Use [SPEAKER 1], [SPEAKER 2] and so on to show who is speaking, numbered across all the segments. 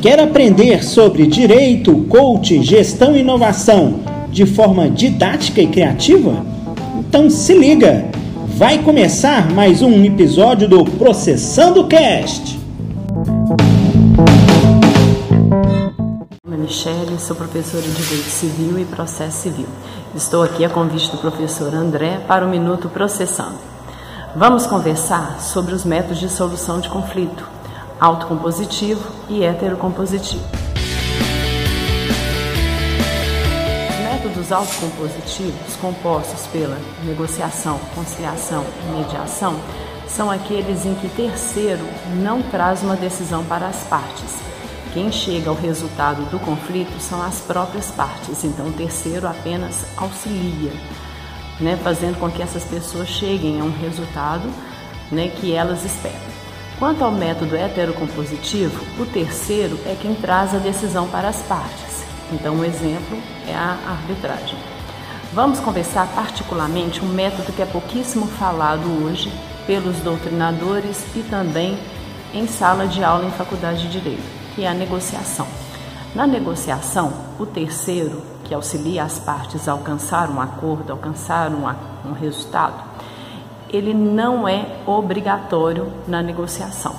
[SPEAKER 1] Quer aprender sobre direito, coach, gestão e inovação de forma didática e criativa? Então se liga! Vai começar mais um episódio do Processando Cast.
[SPEAKER 2] Meu nome é Michele, sou professora de Direito Civil e Processo Civil. Estou aqui a convite do professor André para o Minuto Processando. Vamos conversar sobre os métodos de solução de conflito, autocompositivo e heterocompositivo. Os métodos autocompositivos, compostos pela negociação, conciliação e mediação, são aqueles em que terceiro não traz uma decisão para as partes. Quem chega ao resultado do conflito são as próprias partes, então o terceiro apenas auxilia né, fazendo com que essas pessoas cheguem a um resultado né, que elas esperam. Quanto ao método heterocompositivo, o terceiro é quem traz a decisão para as partes. Então, um exemplo é a arbitragem. Vamos conversar particularmente um método que é pouquíssimo falado hoje pelos doutrinadores e também em sala de aula em faculdade de direito, que é a negociação. Na negociação, o terceiro que auxilia as partes a alcançar um acordo, alcançar um, um resultado, ele não é obrigatório na negociação.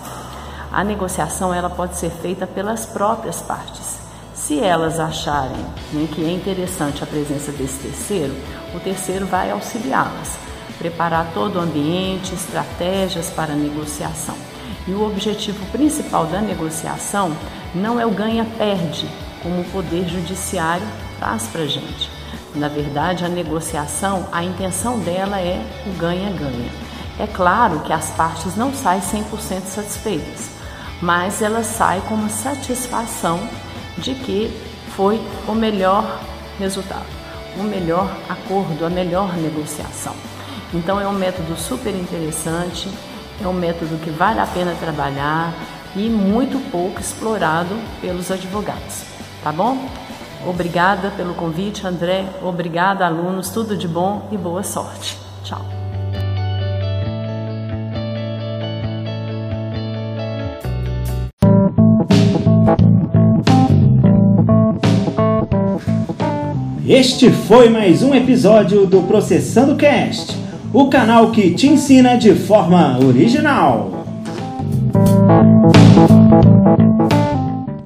[SPEAKER 2] A negociação ela pode ser feita pelas próprias partes. Se elas acharem né, que é interessante a presença desse terceiro, o terceiro vai auxiliá-las, preparar todo o ambiente, estratégias para a negociação. E o objetivo principal da negociação não é o ganha-perde, como o Poder Judiciário traz para a gente. Na verdade, a negociação, a intenção dela é o ganha-ganha. É claro que as partes não saem 100% satisfeitas, mas elas saem com uma satisfação de que foi o melhor resultado, o melhor acordo, a melhor negociação. Então é um método super interessante, é um método que vale a pena trabalhar e muito pouco explorado pelos advogados tá bom? Obrigada pelo convite, André. Obrigada, alunos. Tudo de bom e boa sorte. Tchau.
[SPEAKER 1] Este foi mais um episódio do Processando Cast, o canal que te ensina de forma original.